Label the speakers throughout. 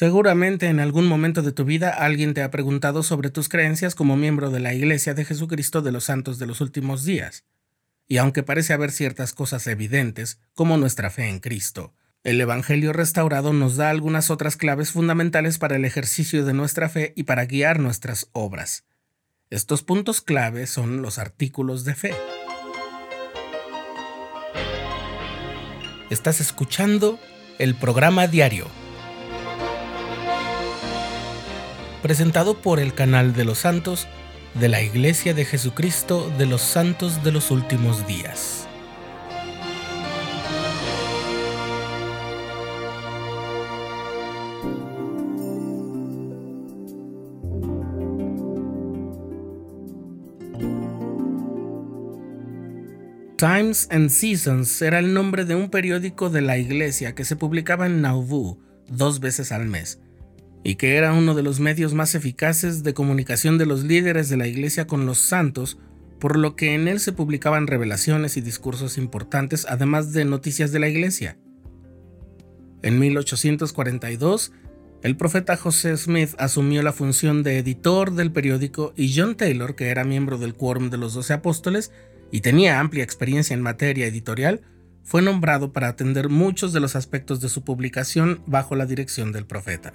Speaker 1: Seguramente en algún momento de tu vida alguien te ha preguntado sobre tus creencias como miembro de la Iglesia de Jesucristo de los Santos de los Últimos Días. Y aunque parece haber ciertas cosas evidentes, como nuestra fe en Cristo, el Evangelio restaurado nos da algunas otras claves fundamentales para el ejercicio de nuestra fe y para guiar nuestras obras. Estos puntos clave son los artículos de fe. Estás escuchando el programa diario presentado por el canal de los santos de la Iglesia de Jesucristo de los Santos de los Últimos Días. Times and Seasons era el nombre de un periódico de la iglesia que se publicaba en Nauvoo dos veces al mes y que era uno de los medios más eficaces de comunicación de los líderes de la Iglesia con los santos, por lo que en él se publicaban revelaciones y discursos importantes, además de noticias de la Iglesia. En 1842, el profeta José Smith asumió la función de editor del periódico y John Taylor, que era miembro del Quórum de los Doce Apóstoles y tenía amplia experiencia en materia editorial, fue nombrado para atender muchos de los aspectos de su publicación bajo la dirección del profeta.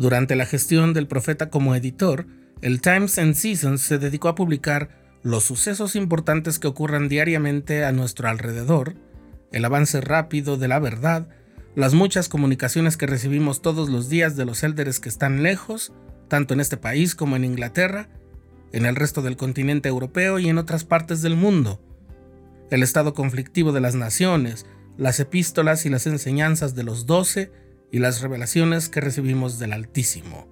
Speaker 1: Durante la gestión del profeta como editor, el Times and Seasons se dedicó a publicar los sucesos importantes que ocurran diariamente a nuestro alrededor, el avance rápido de la verdad, las muchas comunicaciones que recibimos todos los días de los élderes que están lejos, tanto en este país como en Inglaterra, en el resto del continente europeo y en otras partes del mundo, el estado conflictivo de las naciones, las epístolas y las enseñanzas de los doce, y las revelaciones que recibimos del Altísimo.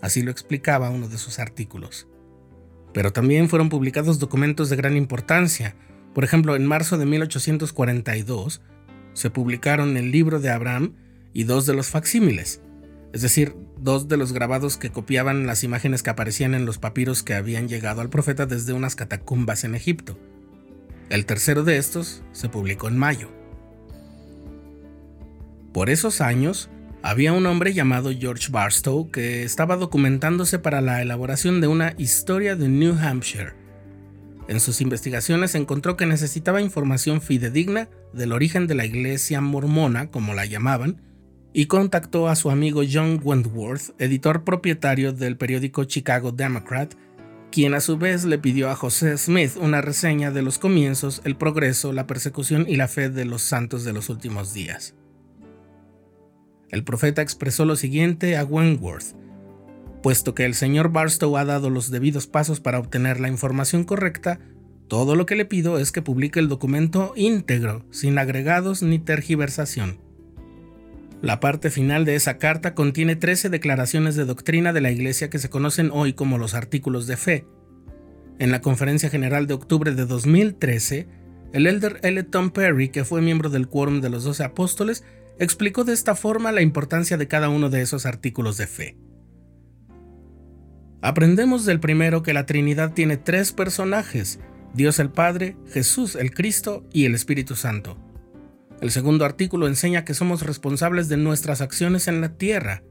Speaker 1: Así lo explicaba uno de sus artículos. Pero también fueron publicados documentos de gran importancia. Por ejemplo, en marzo de 1842 se publicaron el libro de Abraham y dos de los facsímiles, es decir, dos de los grabados que copiaban las imágenes que aparecían en los papiros que habían llegado al profeta desde unas catacumbas en Egipto. El tercero de estos se publicó en mayo. Por esos años, había un hombre llamado George Barstow que estaba documentándose para la elaboración de una historia de New Hampshire. En sus investigaciones encontró que necesitaba información fidedigna del origen de la iglesia mormona, como la llamaban, y contactó a su amigo John Wentworth, editor propietario del periódico Chicago Democrat, quien a su vez le pidió a José Smith una reseña de los comienzos, el progreso, la persecución y la fe de los santos de los últimos días. El profeta expresó lo siguiente a Wentworth. Puesto que el señor Barstow ha dado los debidos pasos para obtener la información correcta, todo lo que le pido es que publique el documento íntegro, sin agregados ni tergiversación. La parte final de esa carta contiene 13 declaraciones de doctrina de la Iglesia que se conocen hoy como los artículos de fe. En la Conferencia General de octubre de 2013, el elder L. Tom Perry, que fue miembro del Quórum de los Doce Apóstoles, explicó de esta forma la importancia de cada uno de esos artículos de fe. Aprendemos del primero que la Trinidad tiene tres personajes, Dios el Padre, Jesús el Cristo y el Espíritu Santo. El segundo artículo enseña que somos responsables de nuestras acciones en la tierra.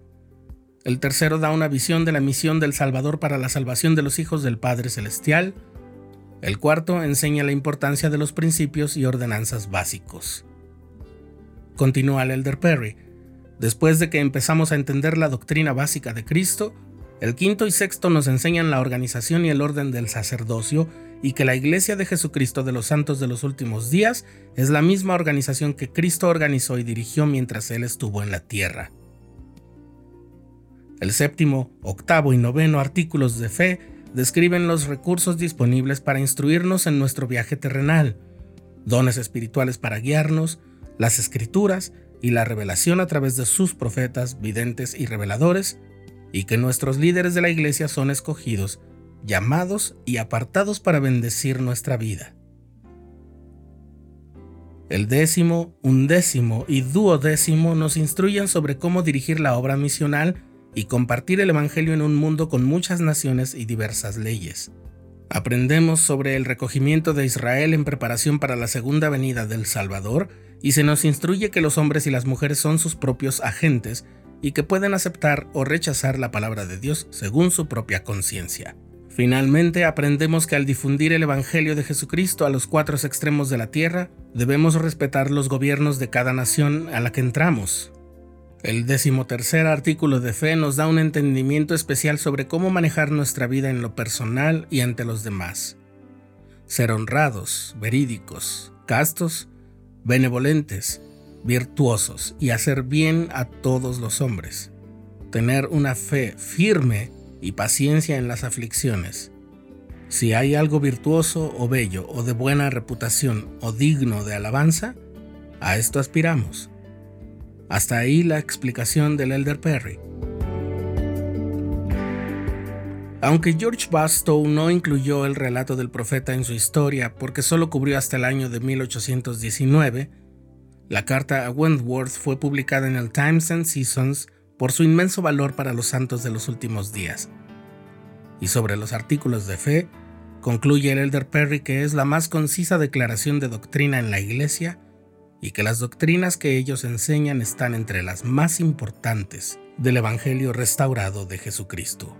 Speaker 1: El tercero da una visión de la misión del Salvador para la salvación de los hijos del Padre Celestial. El cuarto enseña la importancia de los principios y ordenanzas básicos. Continúa el Elder Perry. Después de que empezamos a entender la doctrina básica de Cristo, el quinto y sexto nos enseñan la organización y el orden del sacerdocio y que la Iglesia de Jesucristo de los Santos de los Últimos Días es la misma organización que Cristo organizó y dirigió mientras Él estuvo en la tierra. El séptimo, octavo y noveno artículos de fe describen los recursos disponibles para instruirnos en nuestro viaje terrenal, dones espirituales para guiarnos, las escrituras y la revelación a través de sus profetas, videntes y reveladores, y que nuestros líderes de la iglesia son escogidos, llamados y apartados para bendecir nuestra vida. El décimo, undécimo y duodécimo nos instruyen sobre cómo dirigir la obra misional y compartir el Evangelio en un mundo con muchas naciones y diversas leyes. Aprendemos sobre el recogimiento de Israel en preparación para la segunda venida del Salvador y se nos instruye que los hombres y las mujeres son sus propios agentes y que pueden aceptar o rechazar la palabra de Dios según su propia conciencia. Finalmente, aprendemos que al difundir el Evangelio de Jesucristo a los cuatro extremos de la tierra, debemos respetar los gobiernos de cada nación a la que entramos. El decimotercer artículo de fe nos da un entendimiento especial sobre cómo manejar nuestra vida en lo personal y ante los demás. Ser honrados, verídicos, castos, benevolentes, virtuosos y hacer bien a todos los hombres. Tener una fe firme y paciencia en las aflicciones. Si hay algo virtuoso o bello o de buena reputación o digno de alabanza, a esto aspiramos. Hasta ahí la explicación del Elder Perry. Aunque George Bastow no incluyó el relato del profeta en su historia porque solo cubrió hasta el año de 1819, la carta a Wentworth fue publicada en el Times and Seasons por su inmenso valor para los santos de los últimos días. Y sobre los artículos de fe, concluye el Elder Perry que es la más concisa declaración de doctrina en la Iglesia y que las doctrinas que ellos enseñan están entre las más importantes del Evangelio restaurado de Jesucristo.